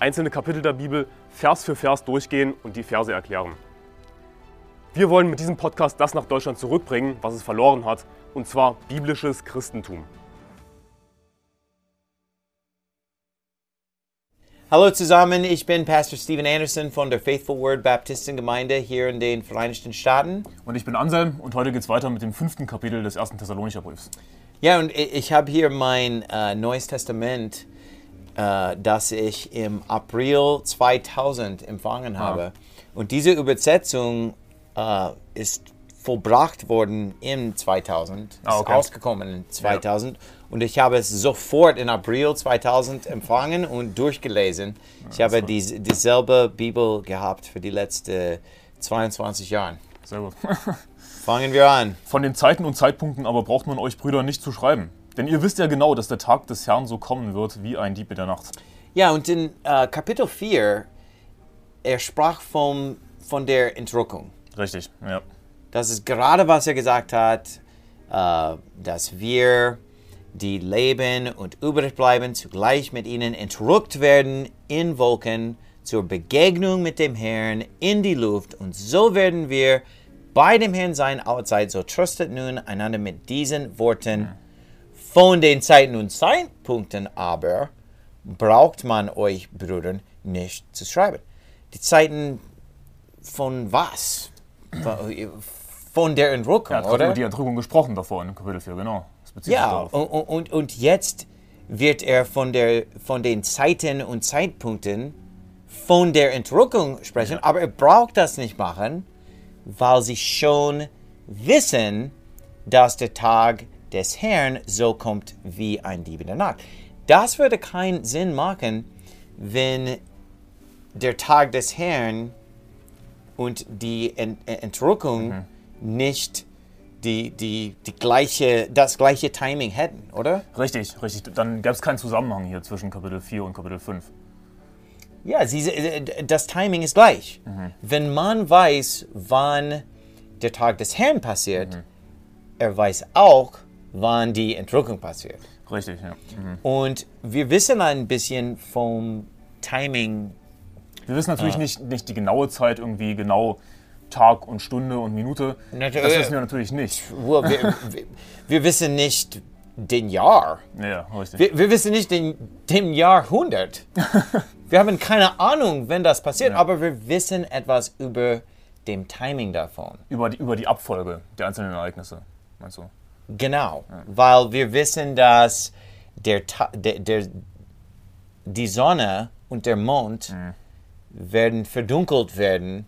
einzelne Kapitel der Bibel Vers für Vers durchgehen und die Verse erklären. Wir wollen mit diesem Podcast das nach Deutschland zurückbringen, was es verloren hat, und zwar biblisches Christentum. Hallo zusammen, ich bin Pastor Steven Anderson von der Faithful Word Baptistengemeinde hier in den Vereinigten Staaten. Und ich bin Anselm und heute geht es weiter mit dem fünften Kapitel des ersten Thessalonicher Briefs. Ja, und ich, ich habe hier mein äh, Neues Testament, äh, das ich im April 2000 empfangen habe. Und diese Übersetzung äh, ist vollbracht worden im 2000, ist Ah, okay. ausgekommen in 2000. Und ich habe es sofort in April 2000 empfangen und durchgelesen. Ich habe dies, dieselbe Bibel gehabt für die letzten 22 Jahre. Sehr gut. Fangen wir an. Von den Zeiten und Zeitpunkten aber braucht man euch Brüder nicht zu schreiben. Denn ihr wisst ja genau, dass der Tag des Herrn so kommen wird wie ein Dieb in der Nacht. Ja, und in äh, Kapitel 4, er sprach vom, von der Entrückung. Richtig, ja. Das ist gerade, was er gesagt hat, äh, dass wir, die leben und übrig bleiben, zugleich mit ihnen entrückt werden in Wolken zur Begegnung mit dem Herrn in die Luft. Und so werden wir bei dem Herrn sein allzeit. So tröstet nun einander mit diesen Worten. Von den Zeiten und Zeitpunkten aber braucht man euch, Brüdern, nicht zu schreiben. Die Zeiten von was? Von der Entrückung, Er hat gerade oder? über die Entrückung gesprochen davor in Kapitel 4, genau. Ja, und, und, und jetzt wird er von, der, von den Zeiten und Zeitpunkten von der Entrückung sprechen, aber er braucht das nicht machen, weil sie schon wissen, dass der Tag des Herrn so kommt wie ein Dieb in der Nacht. Das würde keinen Sinn machen, wenn der Tag des Herrn und die Ent Entrückung nicht die, die, die gleiche, das gleiche Timing hätten, oder? Richtig, richtig. Dann gäbe es keinen Zusammenhang hier zwischen Kapitel 4 und Kapitel 5. Ja, sie, äh, das Timing ist gleich. Wenn man weiß, wann der Tag des Herrn passiert, er weiß auch, wann die Entrückung passiert. Richtig, ja. Mhm. Und wir wissen ein bisschen vom Timing. Wir wissen natürlich nicht, nicht die genaue Zeit, irgendwie genau Tag und Stunde und Minute. Natürlich- Das wissen wir natürlich nicht. Wir, wir, wir wissen nicht den Jahr. Ja, richtig. Wir, wir wissen nicht den, dem Jahrhundert. wir haben keine Ahnung, wenn das passiert, aber wir wissen etwas über dem Timing davon. über, die, über die Abfolge der einzelnen Ereignisse, meinst du? Genau, weil wir wissen, dass der, der, der, die Sonne und der Mond werden verdunkelt werden,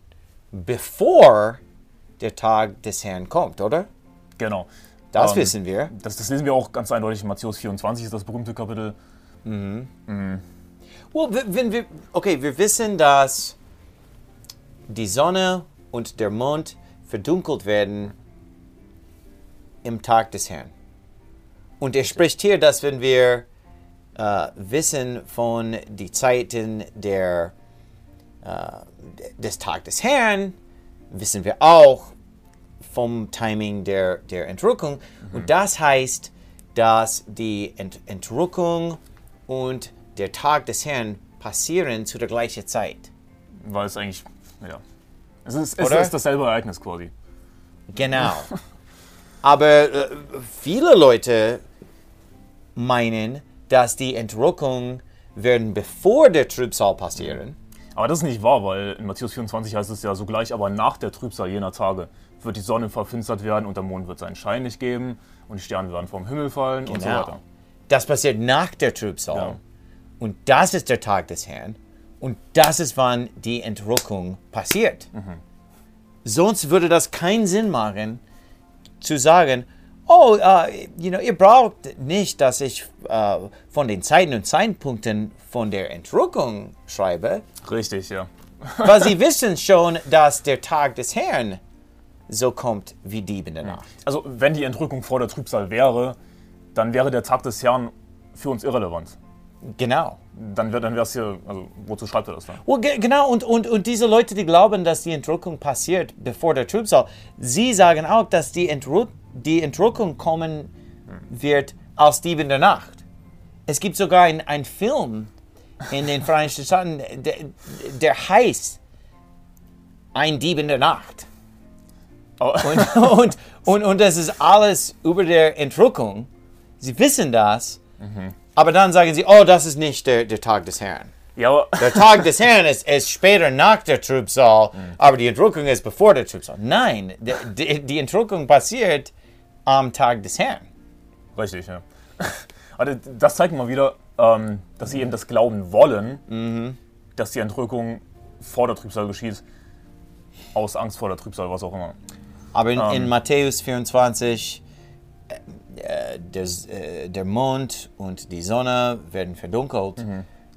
bevor der Tag des Herrn kommt, oder? Genau. Das Ähm, wissen wir. Das, das lesen wir auch ganz eindeutig in Matthäus 24, ist das berühmte Kapitel. Well, w- wenn wir, okay, wir wissen, dass die Sonne und der Mond verdunkelt werden im Tag des Herrn. Und er spricht hier, dass wenn wir äh, wissen von die Zeiten der, äh, des Tag des Herrn, wissen wir auch vom Timing der, der Entrückung. Und das heißt, dass die Ent Entrückung und der Tag des Herrn passieren zu der gleichen Zeit. Weil es eigentlich, ja. Es ist, es ist dasselbe Ereignis quasi. Genau. Aber äh, viele Leute meinen, dass die Entrückung werden bevor der Trübsal passieren. Aber das ist nicht wahr, weil in Matthäus 24 heißt es ja sogleich, aber nach der Trübsal jener Tage wird die Sonne verfinstert werden und der Mond wird seinen Schein nicht geben und die Sterne werden vom Himmel fallen und so Genau. weiter. Das passiert nach der Trübsal. Ja. Und das ist der Tag des Herrn. Und das ist, wann die Entrückung passiert. Sonst würde das keinen Sinn machen, zu sagen, oh, äh, you know, ihr braucht nicht, dass ich äh, von den Zeiten und Zeitpunkten von der Entrückung schreibe. Richtig, ja. Weil sie wissen schon, dass der Tag des Herrn so kommt wie Dieb in der Nacht. Also, wenn die Entrückung vor der Trübsal wäre, dann wäre der Tag des Herrn für uns irrelevant. Genau. Dann wäre dann es hier, also wozu schreibt er das dann? Well, ge genau, und, und, und diese Leute, die glauben, dass die Entrückung passiert bevor der Trübsal, sie sagen auch, dass die, Entru die Entrückung kommen wird als Dieb in der Nacht. Es gibt sogar einen Film in den Vereinigten Staaten, der, der heißt Ein Dieb in der Nacht. Oh. Und, und, und, und das ist alles über der Entrückung. Sie wissen das, aber dann sagen sie, oh, das ist nicht der, der Tag des Herrn. Ja, Der Tag des Herrn ist, ist später nach der Trübsal, aber die Entrückung ist bevor der Trübsal. Nein, die, die, die Entrückung passiert am Tag des Herrn. richtig, ja. Also, das zeigt mal wieder, ähm, dass sie eben das glauben wollen, dass die Entrückung vor der Trübsal geschieht. Aus Angst vor der Trübsal, was auch immer. Aber in, in Matthäus 24, äh, äh, der, äh, der Mond und die Sonne werden verdunkelt.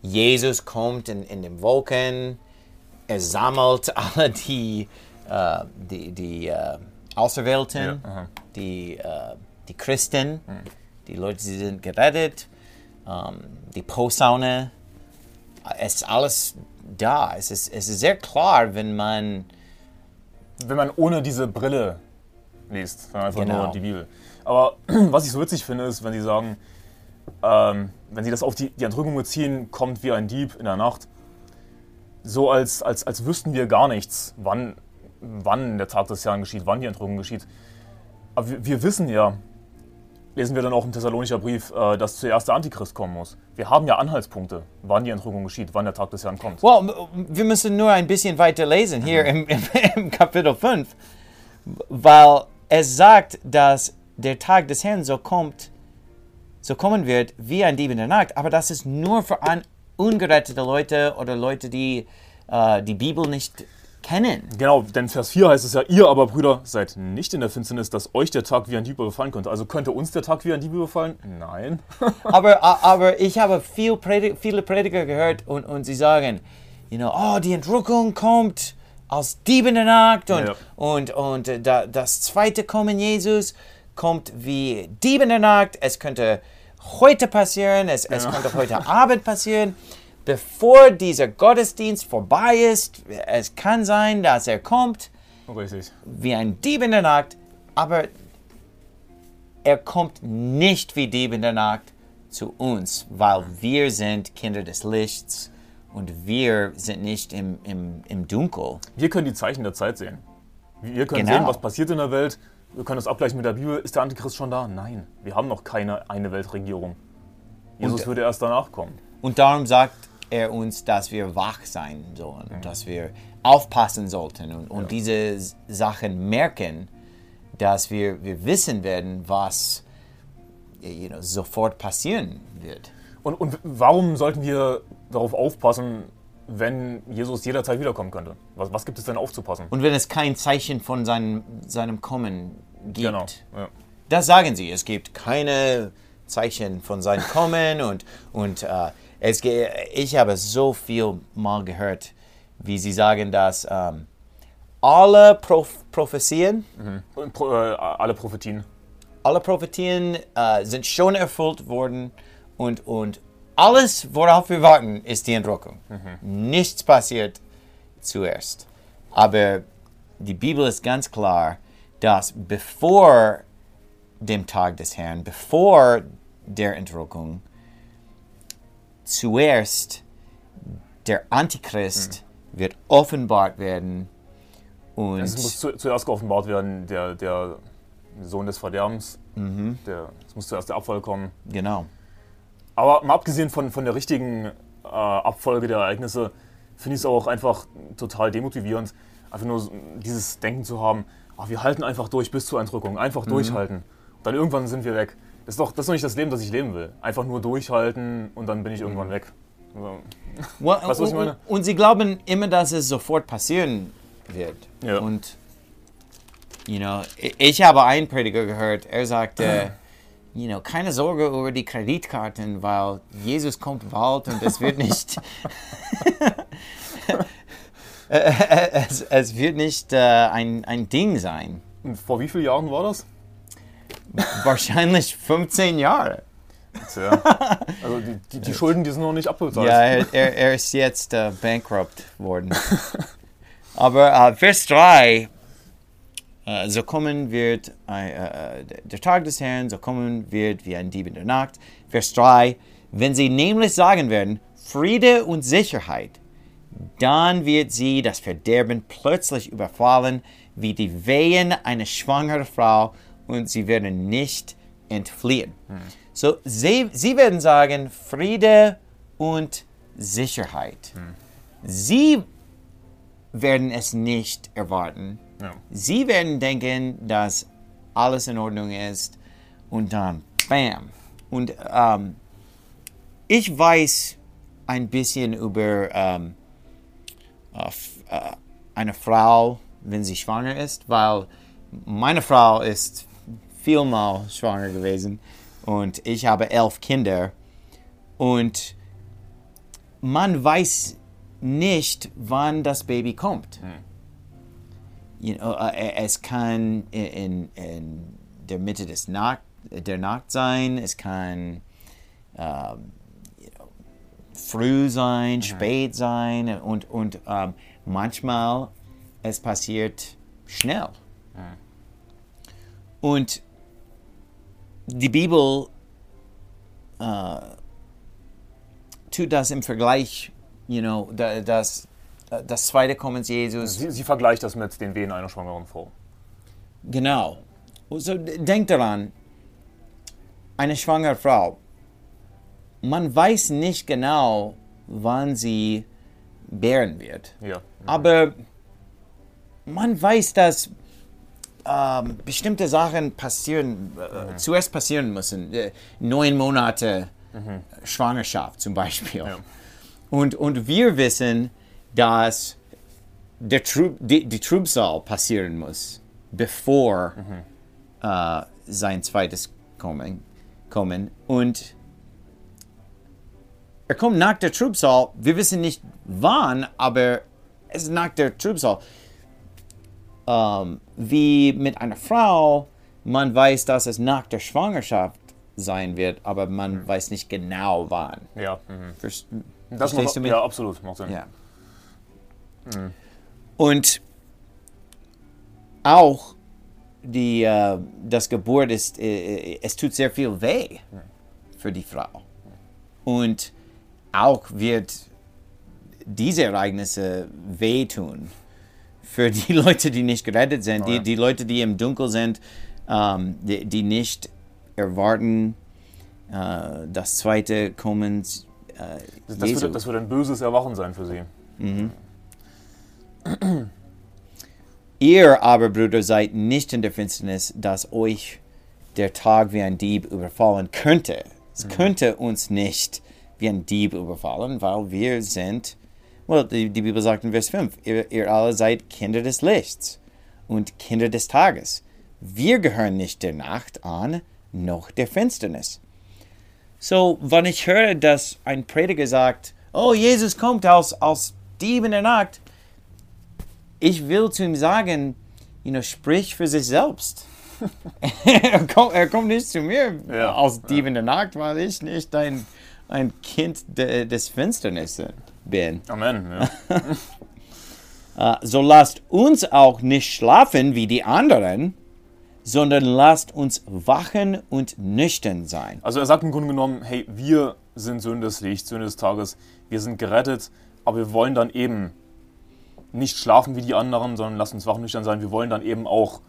Jesus kommt in, in den Wolken, er sammelt alle die, äh, die, die äh, Auserwählten, Ja, die, äh, die Christen, die Leute, die sind gerettet, ähm, die Posaune. Es ist alles da. Es ist, es ist sehr klar, wenn man wenn man ohne diese Brille liest, sondern einfach Genau. nur die Bibel. Aber was ich so witzig finde, ist, wenn sie sagen, ähm, wenn sie das auf die, die Entrückung beziehen, kommt wie ein Dieb in der Nacht, so als, als, als wüssten wir gar nichts, wann, wann der Tag des Herrn geschieht, wann die Entrückung geschieht. Aber wir, wir wissen ja, lesen wir dann auch im Thessalonischer Brief, äh, dass zuerst der Antichrist kommen muss. Wir haben ja Anhaltspunkte, wann die Entrückung geschieht, wann der Tag des Herrn kommt. Well, wir müssen nur ein bisschen weiter lesen hier im, im, im Kapitel 5, weil es sagt, dass der Tag des Herrn so kommt, so kommen wird wie ein Dieb in der Nacht, aber das ist nur für un ungerettete Leute oder Leute, die äh, die Bibel nicht kennen. Genau, denn Vers 4 heißt es ja, ihr aber Brüder seid nicht in der Finsternis, dass euch der Tag wie ein Dieb überfallen könnte. Also könnte uns der Tag wie ein Dieb überfallen? Nein. aber, aber ich habe viel Predi viele Prediger gehört und, und sie sagen, you know, oh, die Entrückung kommt als Dieb in der Nacht und, Ja. und, und äh, da, das zweite Kommen Jesus kommt wie Dieb in der Nacht. Es könnte heute passieren, es, es könnte heute Abend passieren. Bevor dieser Gottesdienst vorbei ist, es kann sein, dass er kommt Richtig. wie ein Dieb in der Nacht, aber er kommt nicht wie Dieb in der Nacht zu uns, weil wir sind Kinder des Lichts und wir sind nicht im, im, im Dunkel. Wir können die Zeichen der Zeit sehen. Wir können Genau. sehen, was passiert in der Welt. Wir können das abgleichen mit der Bibel. Ist der Antichrist schon da? Nein. Wir haben noch keine eine Weltregierung. Jesus Und- würde erst danach kommen. Und darum sagt er uns, dass wir wach sein sollen, dass wir aufpassen sollten und, und diese S- Sachen merken, dass wir, wir wissen werden, was you know, sofort passieren wird. Und, und warum sollten wir darauf aufpassen, wenn Jesus jederzeit wiederkommen könnte? Was, was gibt es denn aufzupassen? Und wenn es kein Zeichen von seinem, seinem Kommen gibt, Genau. Ja. das sagen sie. Es gibt keine Zeichen von seinem Kommen und, und äh, es, ich habe so viel mal gehört, wie sie sagen, dass ähm, alle Proph Prophezien, Und pro, äh, alle Prophetien. alle Prophetien äh, sind schon erfüllt worden und, und alles, worauf wir warten, ist die Entrückung. Nichts passiert zuerst. Aber die Bibel ist ganz klar, dass bevor dem Tag des Herrn, bevor der Entrückung, zuerst der Antichrist wird offenbart werden und Es muss zu, zuerst geoffenbart werden, der, der Sohn des Verderbens. Mhm. Der, es muss zuerst der Abfall kommen. genau. Aber mal abgesehen von, von der richtigen äh, Abfolge der Ereignisse, finde ich es auch einfach total demotivierend, einfach nur dieses Denken zu haben, ach, wir halten einfach durch bis zur Entrückung, Mhm. einfach durchhalten. Dann irgendwann sind wir weg. Das ist, doch, das ist doch nicht das Leben, das ich leben will. Einfach nur durchhalten und dann bin ich Mhm. irgendwann weg. Also, Well, Weißt was ich meine? Und, und sie glauben immer, dass es sofort passieren wird. Ja. Und, you know, ich habe einen Prediger gehört, er sagte, you know, keine Sorge über die Kreditkarten, weil Jesus kommt bald und es wird nicht. es, es wird nicht äh, ein, ein Ding sein. Vor wie vielen Jahren war das? Wahrscheinlich 15 Jahre. Tja. Also die, die, die Schulden, die sind noch nicht abbezahlt. Ja, er, er, er ist jetzt äh, bankrupt worden. Aber äh, Vers 3, äh, so kommen wird äh, äh, der Tag des Herrn, so kommen wird wie ein Dieb in der Nacht. Vers 3, wenn sie nämlich sagen werden, Friede und Sicherheit, dann wird sie das Verderben plötzlich überfallen, wie die Wehen einer schwangeren Frau, und sie werden nicht entfliehen. So, sie, sie werden sagen, Friede und Sicherheit. Sie werden es nicht erwarten. Ja. Sie werden denken, dass alles in Ordnung ist und dann bam. Und ähm, ich weiß ein bisschen über ähm, äh, äh, eine Frau, wenn sie schwanger ist, weil meine Frau ist vielmal schwanger gewesen und ich habe elf Kinder und man weiß nicht, wann das Baby kommt. You know, es kann in, in der Mitte des Nacht, der Nacht sein, es kann ähm, you know, früh sein, spät sein und, und ähm, manchmal es passiert schnell. Und die Bibel äh, tut das im Vergleich, you know, da- das, das zweite Kommen Jesus. Sie, sie vergleicht das mit den Wehen einer schwangeren Frau. Genau. So, denk daran, eine schwangere Frau, man weiß nicht genau, wann sie bären wird. Ja. Aber man weiß, dass ähm, bestimmte Sachen passieren, äh, zuerst passieren müssen. Äh, neun Monate Schwangerschaft zum Beispiel. Ja. Und, und wir wissen, dass der Trub, die, die Trübsal passieren muss, bevor äh, sein zweites Kommen. kommen. Und er kommt nach der Trübsal. Wir wissen nicht wann, aber es ist nach der Trübsal. Ähm, wie mit einer Frau, man weiß, dass es nach der Schwangerschaft sein wird, aber man weiß nicht genau wann. Ja. Mhm. Vers- Das Verstehst macht, du mich? Ja, absolut. Macht Sinn. Ja. Und auch die, äh, das Geburt ist, äh, es tut sehr viel weh für die Frau. Und auch wird diese Ereignisse wehtun für die Leute, die nicht gerettet sind, Oh die, ja. die Leute, die im Dunkel sind, ähm, die, die nicht erwarten äh, das zweite Kommen äh, Das, das, Jesu. wird, das wird ein böses Erwachen sein für sie. Ihr aber, Brüder, seid nicht in der Finsternis, dass euch der Tag wie ein Dieb überfallen könnte. Es könnte uns nicht wie ein Dieb überfallen, weil wir sind, well, die, die Bibel sagt in Vers 5, ihr, ihr alle seid Kinder des Lichts und Kinder des Tages. Wir gehören nicht der Nacht an, noch der Finsternis. So, wenn ich höre, dass ein Prediger sagt, oh, Jesus kommt als, als Dieb in der Nacht, ich will zu ihm sagen, you know, sprich für sich selbst. er, kommt, er kommt nicht zu mir Ja, als Dieb in der Nacht, weil ich nicht ein, ein Kind de, des Finsternis bin. Amen. Ja. Äh, so lasst uns auch nicht schlafen wie die anderen, sondern lasst uns wachen und nüchtern sein. Also er sagt im Grunde genommen, hey, wir sind Söhne des Lichts, Söhne des Tages, wir sind gerettet, aber wir wollen dann eben nicht schlafen wie die anderen, sondern lasst uns wachnüchtern sein. Wir wollen dann eben auch,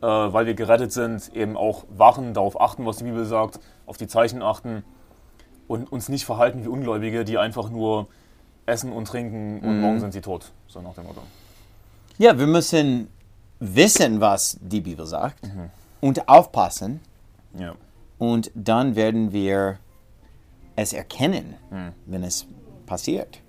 äh, weil wir gerettet sind, eben auch wachen, darauf achten, was die Bibel sagt, auf die Zeichen achten und uns nicht verhalten wie Ungläubige, die einfach nur essen und trinken und morgen sind sie tot. So nach dem Motto. Ja, wir müssen wissen, was die Bibel sagt und aufpassen. Ja. Und dann werden wir es erkennen, wenn es passiert.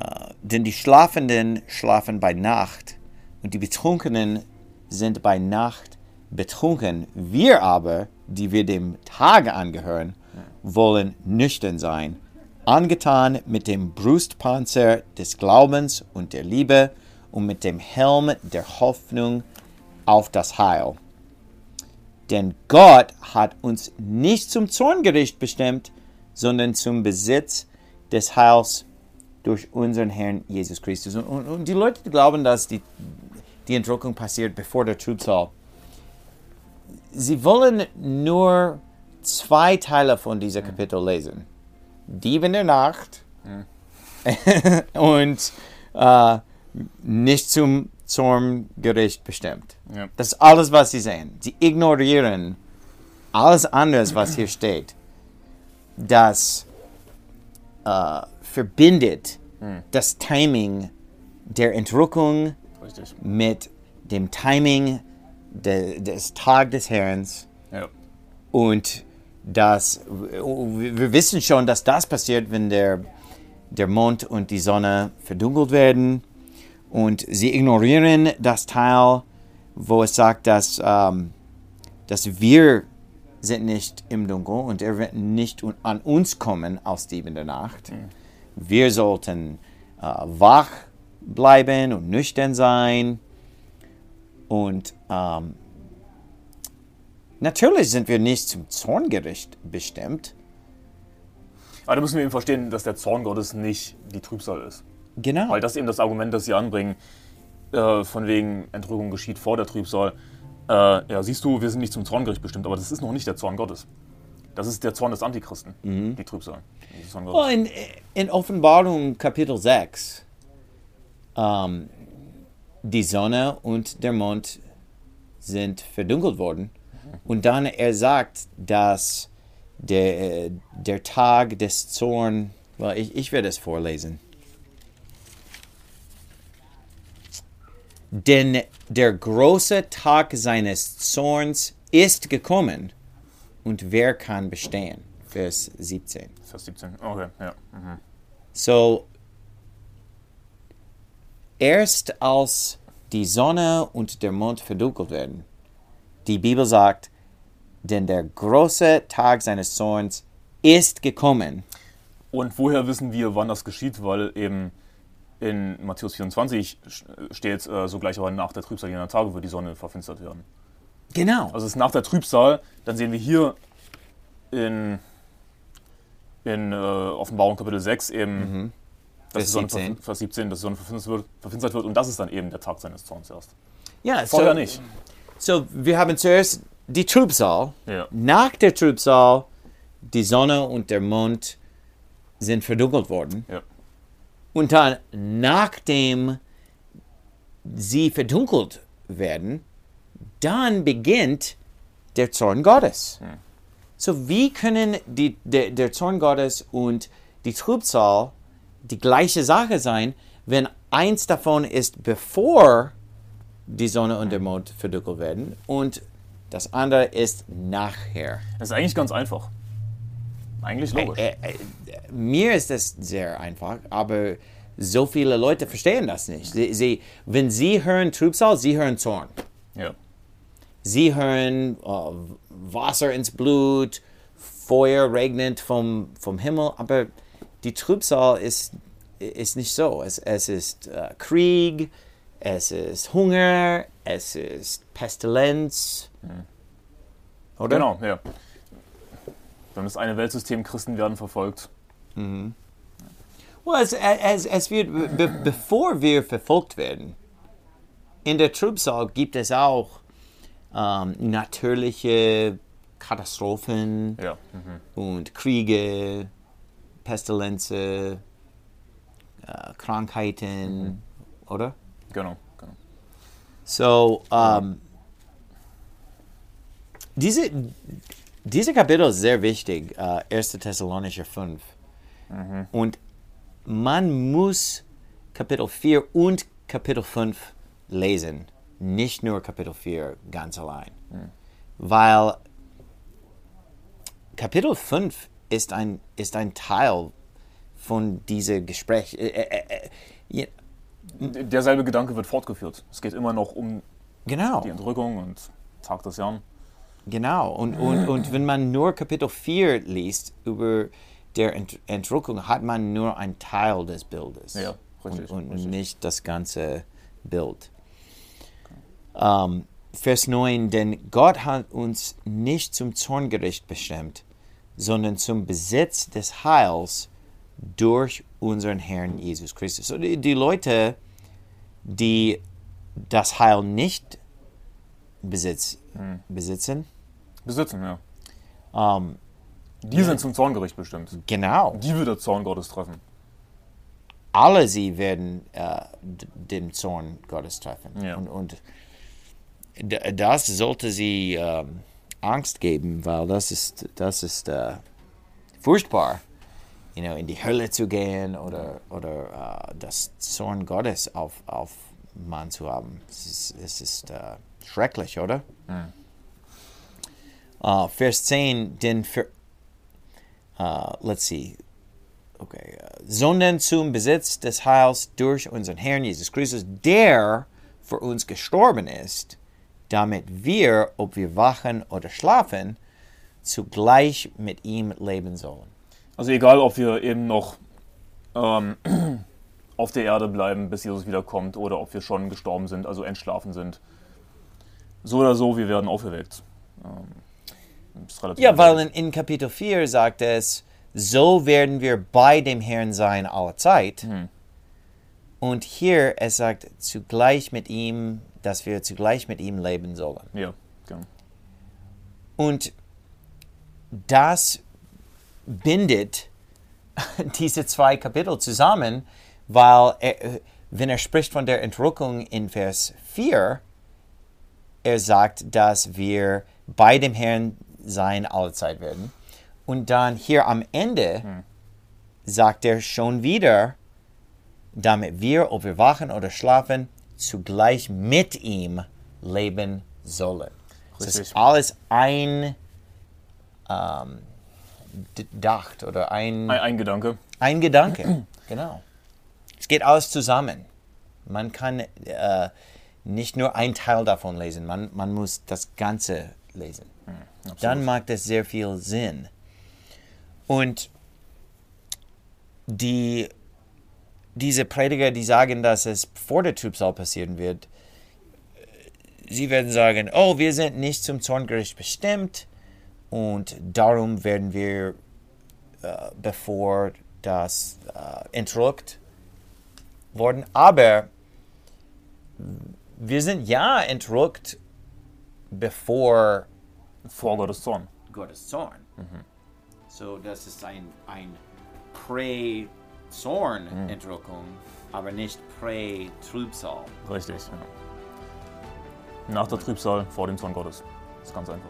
Äh, denn die Schlafenden schlafen bei Nacht und die Betrunkenen sind bei Nacht betrunken. Wir aber, die wir dem Tage angehören, wollen nüchtern sein, angetan mit dem Brustpanzer des Glaubens und der Liebe und mit dem Helm der Hoffnung auf das Heil. Denn Gott hat uns nicht zum Zorngericht bestimmt, sondern zum Besitz des Heils durch unseren Herrn Jesus Christus. Und, und, und die Leute glauben, dass die, die Entrückung passiert bevor der Trübsal. Sie wollen nur zwei Teile von diesem Kapitel lesen. Dieb in der Nacht und äh, nicht zum Zorngericht bestimmt. Ja. Das ist alles, was sie sehen. Sie ignorieren alles anderes, was hier steht. Das äh, verbindet das Timing der Entrückung Richtig. mit dem Timing de, des Tag des Herrn. Ja. Und das, wir wissen schon, dass das passiert, wenn der, der Mond und die Sonne verdunkelt werden. Und sie ignorieren das Teil, wo es sagt, dass, ähm, dass wir sind nicht im Dunkel und er wird nicht an uns kommen aus Dieb in der Nacht. Wir sollten äh, wach bleiben und nüchtern sein. Und ähm, natürlich sind wir nicht zum Zorngericht bestimmt. Aber da müssen wir eben verstehen, dass der Zorn Gottes nicht die Trübsal ist. Genau. Weil das eben das Argument, das sie anbringen, äh, von wegen Entrückung geschieht vor der Trübsal. Äh, ja, siehst du, wir sind nicht zum Zorngericht bestimmt, aber das ist noch nicht der Zorn Gottes. Das ist der Zorn des Antichristen, die Trübsal. Well, in, in Offenbarung Kapitel 6, ähm, die Sonne und der Mond sind verdunkelt worden. Und dann er sagt, dass der, der Tag des Zorn, well, ich, ich werde es vorlesen. Denn der große Tag seines Zorns ist gekommen. Und wer kann bestehen? Vers 17. Vers 17. Okay, ja. Mhm. So, erst als die Sonne und der Mond verdunkelt werden, die Bibel sagt, denn der große Tag seines Zorns ist gekommen. Und woher wissen wir, wann das geschieht? Weil eben in Matthäus 24 steht, äh, sogleich aber nach der Trübsal jener Tage wird die Sonne verfinstert werden. Genau. Also es ist nach der Trübsal, dann sehen wir hier in, in äh, Offenbarung Kapitel 6 eben, dass Vers die Sonne 17. verfin- Vers 17, dass die Sonne verfinstert wird, verfinstert wird und das ist dann eben der Tag seines Zorns erst. ja, Vorher so, nicht. so wir haben zuerst die Trübsal. Ja. Nach der Trübsal, die Sonne und der Mond sind verdunkelt worden. Ja. Und dann, nachdem sie verdunkelt werden, dann beginnt der Zorn Gottes. So, wie können die, der, der Zorn Gottes und die Trübsal die gleiche Sache sein, wenn eins davon ist, bevor die Sonne und der Mond verdunkelt werden und das andere ist nachher? Das ist eigentlich ganz einfach. Eigentlich logisch. Äh, äh, mir ist das sehr einfach, aber so viele Leute verstehen das nicht. Sie, sie, wenn sie hören Trübsal, sie hören Zorn. Ja. Sie hören äh, Wasser ins Blut, Feuer regnet vom, vom Himmel, aber die Trübsal ist, ist nicht so. Es, es ist äh, Krieg, es ist Hunger, es ist Pestilenz. Oder? Genau, ja. Dann das eine Weltsystem, Christen werden verfolgt. Well, es, es, es wird, be, bevor wir verfolgt werden, in der Trübsal gibt es auch ähm, natürliche Katastrophen Ja. Mhm. und Kriege, Pestilenzen, äh, Krankheiten, oder? Genau, genau. So, ähm, diese, diese Kapitel ist sehr wichtig, äh, 1. Thessalonischer 5. Und man muss Kapitel 4 und Kapitel 5 lesen, nicht nur Kapitel 4 ganz allein. Weil Kapitel 5 ist ein, ist ein Teil von diesem Gespräch. Äh, äh, äh, Derselbe Gedanke wird fortgeführt. Es geht immer noch um genau. die Entrückung und Tag des Herrn. Genau, und, und, und wenn man nur Kapitel 4 liest über der Ent Entrückung hat man nur einen Teil des Bildes. Ja, richtig, Und, und richtig. nicht das ganze Bild. Ähm, Vers 9, denn Gott hat uns nicht zum Zorngericht bestimmt, sondern zum Besitz des Heils durch unseren Herrn Jesus Christus. So die, Leute, die das Heil nicht besitz, Hm. besitzen, Besitzen, ja. ähm, Die sind zum Zorngericht bestimmt. genau, Die wird der Zorn Gottes treffen. alle sie werden äh, dem Zorn Gottes treffen. Ja. Und, und das sollte sie ähm, Angst geben, weil das ist, das ist äh, furchtbar, you know, in die Hölle zu gehen oder, oder äh, das Zorn Gottes auf, auf Mann zu haben. Es ist, es ist äh, schrecklich, oder? Äh, Vers 10, denn für, äh, let's see, Okay, äh, sondern zum Besitz des Heils durch unseren Herrn Jesus Christus, der für uns gestorben ist, damit wir, ob wir wachen oder schlafen, zugleich mit ihm leben sollen. Also egal, ob wir eben noch ähm, auf der Erde bleiben, bis Jesus wiederkommt, oder ob wir schon gestorben sind, also entschlafen sind. So oder so, wir werden auferweckt. Ähm, Ja, weil in, in Kapitel 4 sagt es, so werden wir bei dem Herrn sein alle Zeit. Und hier es sagt, zugleich mit ihm, dass wir zugleich mit ihm leben sollen. Ja, genau. Und das bindet diese zwei Kapitel zusammen, weil er, wenn er spricht von der Entrückung in Vers 4, er sagt, dass wir bei dem Herrn sein alle Zeit werden. Und dann hier am Ende sagt er schon wieder, damit wir, ob wir wachen oder schlafen, zugleich mit ihm leben sollen. Das ist alles ein ähm, Dacht oder ein, Ein, ein Gedanke. ein Gedanke. genau. Es geht alles zusammen. Man kann äh, nicht nur ein Teil davon lesen, man, man muss das Ganze lesen. Dann macht es sehr viel Sinn. Und die, diese Prediger, die sagen, dass es vor der Trübsal passieren wird, sie werden sagen, oh, wir sind nicht zum Zorngericht bestimmt und darum werden wir, äh, bevor das äh, entrückt worden. Aber wir sind ja entrückt, bevor Vor Gottes Zorn. Gottes Zorn. So, das ist ein, ein Prä-Zorn-Entrückung, aber nicht Prä-Trübsal. Richtig. Ja. Nach der Trübsal, vor dem Zorn Gottes. Das ist ganz einfach.